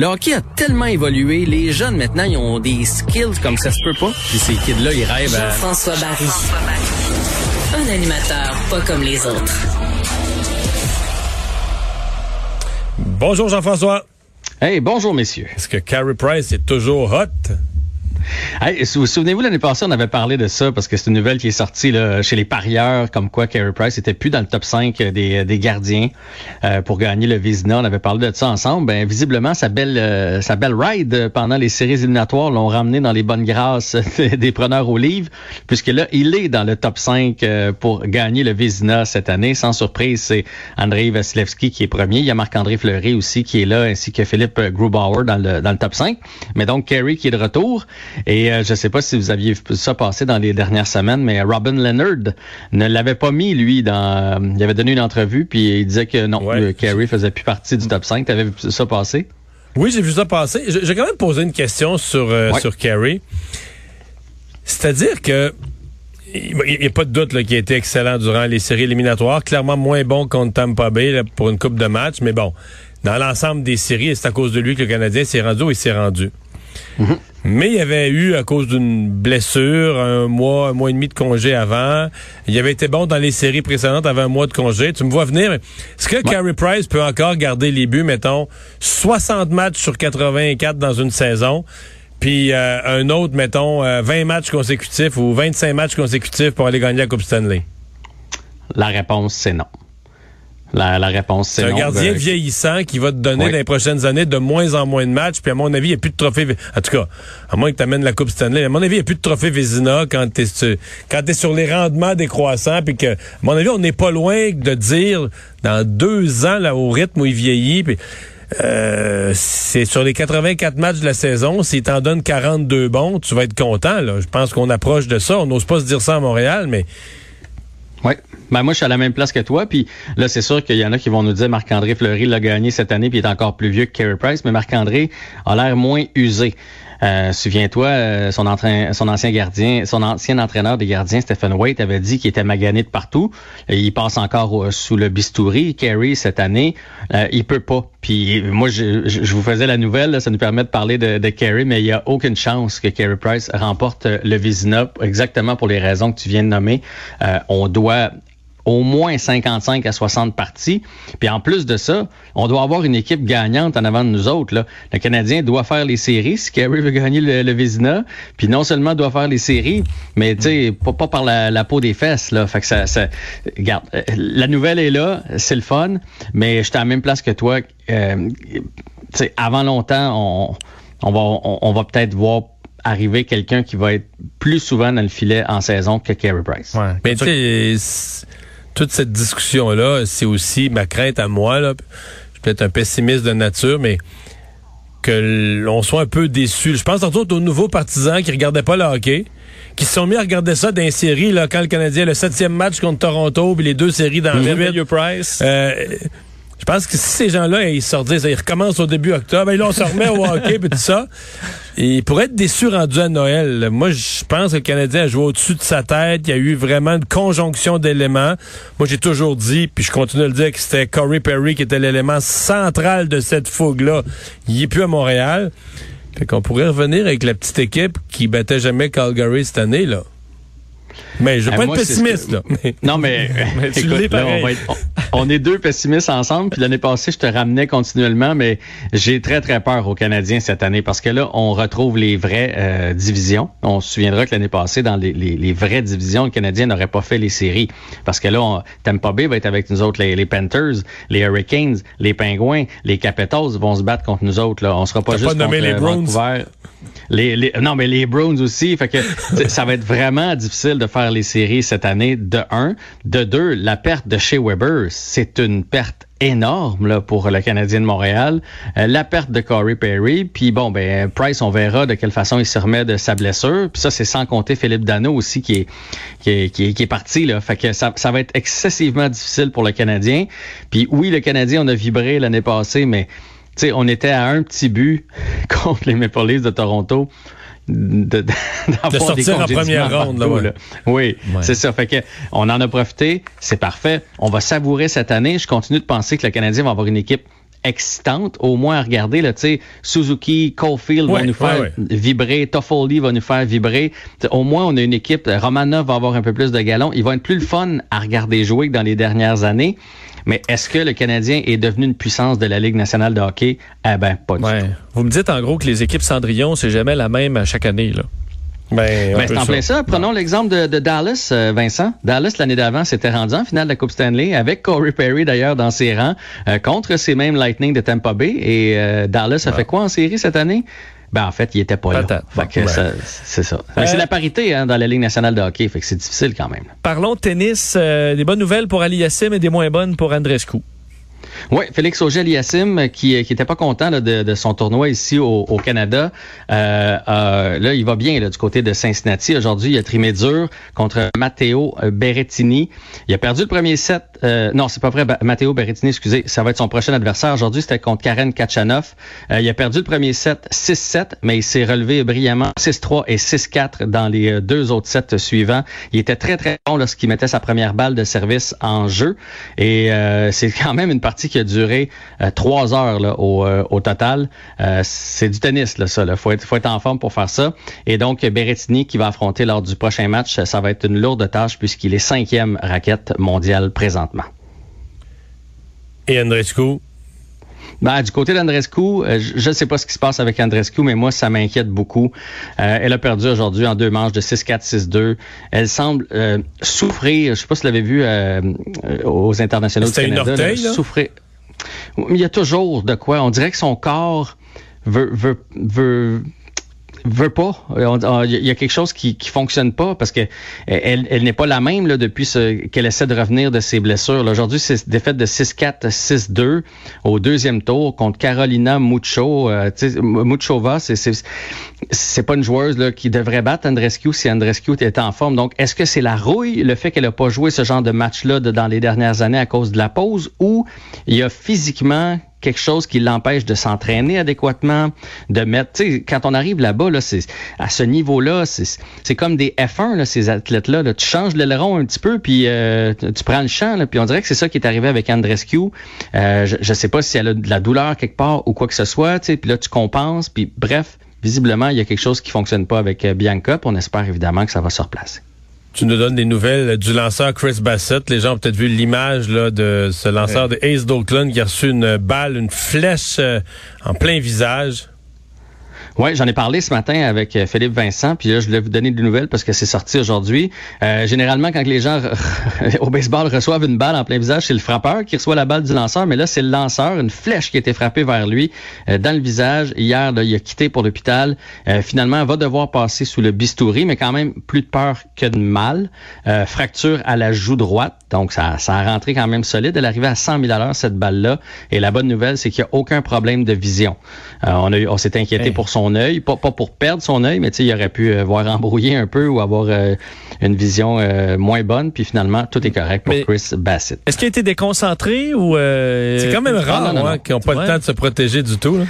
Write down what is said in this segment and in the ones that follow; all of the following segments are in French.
Le hockey a tellement évolué, les jeunes maintenant, ils ont des skills comme ça se peut pas. Puis ces kids-là, ils rêvent à... Jean-François Barry. Un animateur pas comme les autres. Bonjour Jean-François. Hey, bonjour messieurs. Est-ce que Carey Price est toujours hot? Hey, vous souvenez-vous, l'année passée, on avait parlé de ça parce que c'est une nouvelle qui est sortie là, chez les parieurs, comme quoi Carey Price était plus dans le top 5 des, des gardiens euh, pour gagner le Vizina. On avait parlé de ça ensemble. Ben, visiblement, sa belle, euh, sa belle ride pendant les séries éliminatoires l'ont ramené dans les bonnes grâces des preneurs au livre, puisque là, il est dans le top 5 euh, pour gagner le Vizina cette année. Sans surprise, c'est Andrei Vasilevski qui est premier. Il y a Marc-André Fleury aussi qui est là, ainsi que Philippe Grubauer dans le, dans le top 5. Mais donc, Carey qui est de retour. Et euh, je ne sais pas si vous aviez vu ça passer dans les dernières semaines, mais Robin Leonard ne l'avait pas mis, lui, dans. Il avait donné une entrevue, puis il disait que non, ouais. Carey faisait plus partie du top 5. Tu avais vu ça passer? Oui, j'ai vu ça passer. J'ai quand même posé une question sur, euh, ouais. sur Carey. C'est-à-dire que il n'y a pas de doute qu'il a été excellent durant les séries éliminatoires. Clairement moins bon contre Tampa Bay là, pour une coupe de match, mais bon, dans l'ensemble des séries, c'est à cause de lui que le Canadien s'est rendu où il s'est rendu. Mm -hmm. Mais il y avait eu, à cause d'une blessure, un mois, un mois et demi de congé avant. Il avait été bon dans les séries précédentes, avait un mois de congé. Tu me vois venir. Est-ce que ouais. Carey Price peut encore garder les buts, mettons, 60 matchs sur 84 dans une saison? Puis euh, un autre, mettons, euh, 20 matchs consécutifs ou 25 matchs consécutifs pour aller gagner la Coupe Stanley? La réponse, c'est non. La, la réponse, c'est un gardien vieillissant qui va te donner oui. dans les prochaines années de moins en moins de matchs. Puis à mon avis, il n'y a plus de trophée. En tout cas, à moins que tu amènes la Coupe Stanley, à mon avis, il n'y a plus de trophée Vézina quand tu es, quand es sur les rendements décroissants. Puis que, à mon avis, on n'est pas loin de dire dans deux ans, là, au rythme où il vieillit. Puis, euh, c'est sur les 84 matchs de la saison, s'il t'en donne 42 bons, tu vas être content. Là. Je pense qu'on approche de ça. On n'ose pas se dire ça à Montréal, mais oui. Ben moi, je suis à la même place que toi. Puis là, c'est sûr qu'il y en a qui vont nous dire Marc-André Fleury l'a gagné cette année, puis est encore plus vieux que Carey Price, mais Marc-André a l'air moins usé. Euh, Souviens-toi, euh, son, ancien gardien, son ancien entraîneur des gardiens, Stephen Waite, avait dit qu'il était magané de partout. Il passe encore sous le bistouri. Carey, cette année, euh, il peut pas. Puis moi, je, vous faisais la nouvelle, ça nous permet de parler de, de Carey, mais il n'y a aucune chance que Carey Price remporte le Vizina, exactement pour les raisons que tu viens de nommer. Euh, on doit au moins 55 à 60 parties. Puis en plus de ça, on doit avoir une équipe gagnante en avant de nous autres. Là. Le Canadien doit faire les séries si Carey veut gagner le, le. Puis non seulement doit faire les séries, mais tu sais, pas, pas par la, la, peau des fesses. Là. Fait que ça, ça, regarde, la nouvelle est là, c'est le fun, mais je suis à la même place que toi. Euh, avant longtemps, on, on va, on, on va peut-être voir arriver quelqu'un qui va être plus souvent dans le filet en saison que Carey Price. Ouais. Mais tu sais, toute cette discussion-là, c'est aussi ma crainte à moi. Là. Je suis peut-être un pessimiste de nature, mais que l'on soit un peu déçu. Je pense surtout aux nouveaux partisans qui regardaient pas le hockey, qui se sont mis à regarder ça dans les séries, là, quand le Canadien le septième match contre Toronto, puis les deux séries dans le Price. Euh, je pense que si ces gens-là, ils sortent, ils recommencent au début octobre, et là, on se remet au hockey, puis tout ça. Et pour être déçu rendu à Noël, moi, je pense que le Canadien a joué au-dessus de sa tête. Il y a eu vraiment une conjonction d'éléments. Moi, j'ai toujours dit, puis je continue de le dire, que c'était Corey Perry qui était l'élément central de cette fougue-là. Il est plus à Montréal. Fait qu'on pourrait revenir avec la petite équipe qui battait jamais Calgary cette année, là. Mais je veux pas moi, être pessimiste, là. Mais... Non, mais, mais tu écoute, là, on, va être, on, est deux pessimistes ensemble. Puis l'année passée, je te ramenais continuellement, mais j'ai très, très peur aux Canadiens cette année parce que là, on retrouve les vraies euh, divisions. On se souviendra que l'année passée, dans les, les, les, vraies divisions, le Canadien n'aurait pas fait les séries. Parce que là, on, Tampa Bay va être avec nous autres, les, les, Panthers, les Hurricanes, les Pingouins, les Capitals vont se battre contre nous autres. Là. On sera pas juste pas contre les Vancouver. Les, les, non, mais les Browns aussi. Fait que ça va être vraiment difficile de faire les séries cette année, de un. De deux, la perte de chez Weber, c'est une perte énorme là, pour le Canadien de Montréal. Euh, la perte de Corey Perry, puis bon, ben Price, on verra de quelle façon il se remet de sa blessure. Puis ça, c'est sans compter Philippe Dano aussi qui est, qui est, qui est, parti. Là. Fait que ça, ça va être excessivement difficile pour le Canadien. Puis oui, le Canadien, on a vibré l'année passée, mais on était à un petit but contre les Maple de Toronto. De, de, de sortir en première ronde. Là, ouais. là. Oui, ouais. c'est ça. Fait que on en a profité. C'est parfait. On va savourer cette année. Je continue de penser que le Canadien va avoir une équipe excitantes, au moins à regarder. Là, Suzuki, Caulfield va nous faire vibrer, Toffoli va nous faire vibrer. au moins, on a une équipe. Romanov va avoir un peu plus de galons. Il va être plus le fun à regarder jouer que dans les dernières années. Mais est-ce que le Canadien est devenu une puissance de la Ligue nationale de hockey? Eh ben, pas du tout. Vous me dites en gros que les équipes Cendrillon, c'est jamais la même à chaque année, là. Ben, ben c'est en plein ça. Prenons l'exemple de, Dallas, euh, Vincent. Dallas, l'année d'avant, s'était rendu en finale de la Coupe Stanley avec Corey Perry, d'ailleurs, dans ses rangs, euh, contre ces mêmes Lightning de Tampa Bay. Et euh, Dallas a fait quoi en série cette année? Ben, en fait, il était pas là. c'est ça. Mais c'est la parité hein, dans la Ligue nationale de hockey, fait que c'est difficile quand même. Parlons tennis. des bonnes nouvelles pour Ali Yassim et des moins bonnes pour Andrescu. Oui, Félix Auger-Aliassime, euh, qui qui était pas content de, de, son tournoi ici au, au Canada. Euh, euh, là, il va bien là, du côté de Cincinnati. Aujourd'hui, il a trimé dur contre Matteo Berrettini. Il a perdu le premier set. Euh, non, c'est pas vrai. Matteo Berrettini, excusez, ça va être son prochain adversaire. Aujourd'hui, c'était contre Karen Kachanov. Euh, il a perdu le premier set 6-7, mais il s'est relevé brillamment 6-3 et 6-4 dans les deux autres sets suivants. Il était très, très bon lorsqu'il mettait sa première balle de service en jeu. Et c'est quand même une partie qui a duré euh, trois heures là, au, euh, au, total. Euh, c'est du tennis, là, ça. Il faut être, faut être en forme pour faire ça. Et donc, Berrettini qui va affronter lors du prochain match, ça va être une lourde tâche puisqu'il est cinquième raquette mondiale présentement. Et Andrescu, ben, du côté d'Andrescu, je ne sais pas ce qui se passe avec Andrescu, mais moi, ça m'inquiète beaucoup. elle a perdu aujourd'hui en deux manches de 6-4, 6-2. Elle semble souffrir, je ne sais pas si vous l'avez vu aux internationaux du Canada. Une orteil, Souffrir. Il y a toujours de quoi. On dirait que son corps veut, veut, veut veut pas. Il y a quelque chose qui, qui fonctionne pas parce que elle, elle n'est pas la même là, depuis qu'elle essaie de revenir de ses blessures. Aujourd'hui, c'est défaite de 6-4, 6-2 au deuxième tour contre Carolina Mucho. Euh, Muchova, c'est, c'est, c'est pas une joueuse qui devrait battre Andrescu si Andrescu était en forme. Donc, est-ce que c'est la rouille, le fait qu'elle n'a pas joué ce genre de match-là dans les dernières années à cause de la pause, ou il y a physiquement quelque chose qui l'empêche de s'entraîner adéquatement, de mettre, tu sais, quand on arrive là-bas, là, c'est, à ce niveau-là, c'est, comme des F1, là, ces athlètes-là, là. Tu changes l'aileron un petit peu, puis euh, tu prends le champ, là, puis on dirait que c'est ça qui est arrivé avec Andrescu. Euh, je, je sais pas si elle a de la douleur quelque part ou quoi que ce soit, tu sais, puis là, tu compenses, puis bref, visiblement, il y a quelque chose qui fonctionne pas avec euh, Bianca, puis on espère évidemment que ça va se replacer. Tu nous donnes des nouvelles du lanceur Chris Bassett. Les gens ont peut-être vu l'image là, de ce lanceur de Ace d'Oakland qui a reçu une balle, une flèche euh, en plein visage. Oui, j'en ai parlé ce matin avec euh, Philippe Vincent, puis là, je voulais vous donner des nouvelles parce que c'est sorti aujourd'hui. Euh, généralement, quand les gens au baseball reçoivent une balle en plein visage, c'est le frappeur qui reçoit la balle du lanceur, mais là, c'est le lanceur, une flèche qui a été frappée vers lui euh, dans le visage. Hier, là, il a quitté pour l'hôpital. finalement, il va devoir passer sous le bistouri, mais quand même plus de peur que de mal. fracture à la joue droite, donc ça, ça a rentré quand même solide. Elle arrivait à 100 000 à cette balle-là. Et la bonne nouvelle, c'est qu'il n'y a aucun problème de vision. on, a on s'est inquiété pour son œil, pas, pour perdre son œil, mais il aurait pu euh, voir embrouiller un peu ou avoir euh, une vision euh, moins bonne, puis finalement, tout est correct pour Chris Bassett. Est-ce qu'il a été déconcentré ou... C'est quand même rare, hein, qu'ils n'ont pas le temps de se protéger du tout. Là.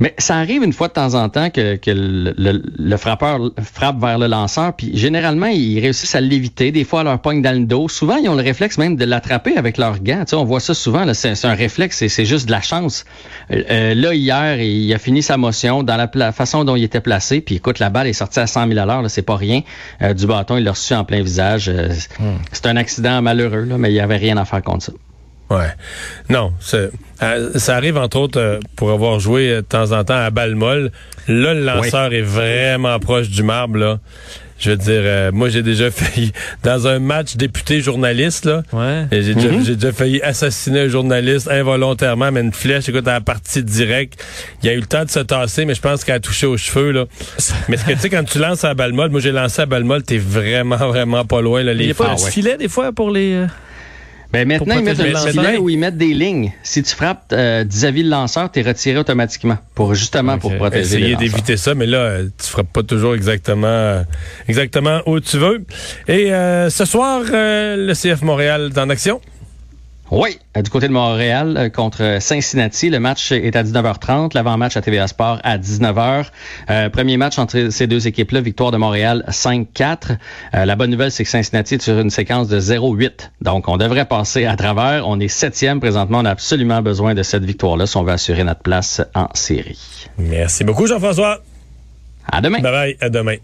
Mais ça arrive une fois de temps en temps que, que le, le, frappeur frappe vers le lanceur, puis généralement, ils réussissent à l'éviter. Des fois, à leur pogne dans le dos. Souvent, ils ont le réflexe même de l'attraper avec leurs gants. Tu sais, on voit ça souvent, c'est un réflexe, c'est juste de la chance. Euh, euh, là, hier, il a fini sa motion dans la, façon dont il était placé, puis écoute, la balle est sortie à 100 000 à l'heure, c'est pas rien. Euh, du bâton, il l'a reçu en plein visage. Hmm. C'est un accident malheureux, là, mais il n'y avait rien à faire contre ça. Ouais. Non, euh, ça arrive entre autres euh, pour avoir joué de temps en temps à balle molle. Là, le lanceur est vraiment proche du marbre. Là. Je veux dire, euh, moi j'ai déjà failli dans un match député journaliste là. Ouais. J'ai déjà, mm-hmm. déjà, failli assassiner un journaliste involontairement, mais une flèche, écoute, à la partie directe, il a eu le temps de se tasser, mais je pense qu'elle a touché aux cheveux là. mais ce que tu sais quand tu lances à balle molle, moi j'ai lancé à balle molle, t'es vraiment vraiment pas loin là. Les il n'y a pas de filet des fois pour les. Ben maintenant, ils mettent un où ils mettent des lignes. Si tu frappes euh, vis-à-vis le lanceur, tu es retiré automatiquement pour justement pour protéger Essayer d'éviter ça, mais là, euh, tu frappes pas toujours exactement euh, exactement où tu veux. Et euh, ce soir, le CF Montréal est en action. Oui, du côté de Montréal euh, contre Cincinnati, le match est à 19h30, l'avant-match à TVA Sport à 19h. Euh, premier match entre ces deux équipes-là, victoire de Montréal 5-4. Euh, la bonne nouvelle, c'est que Cincinnati est sur une séquence de 0-8. Donc, on devrait passer à travers. On est septième présentement. On a absolument besoin de cette victoire-là si on veut assurer notre place en série. Merci beaucoup, Jean-François. À demain. Bye bye, à demain.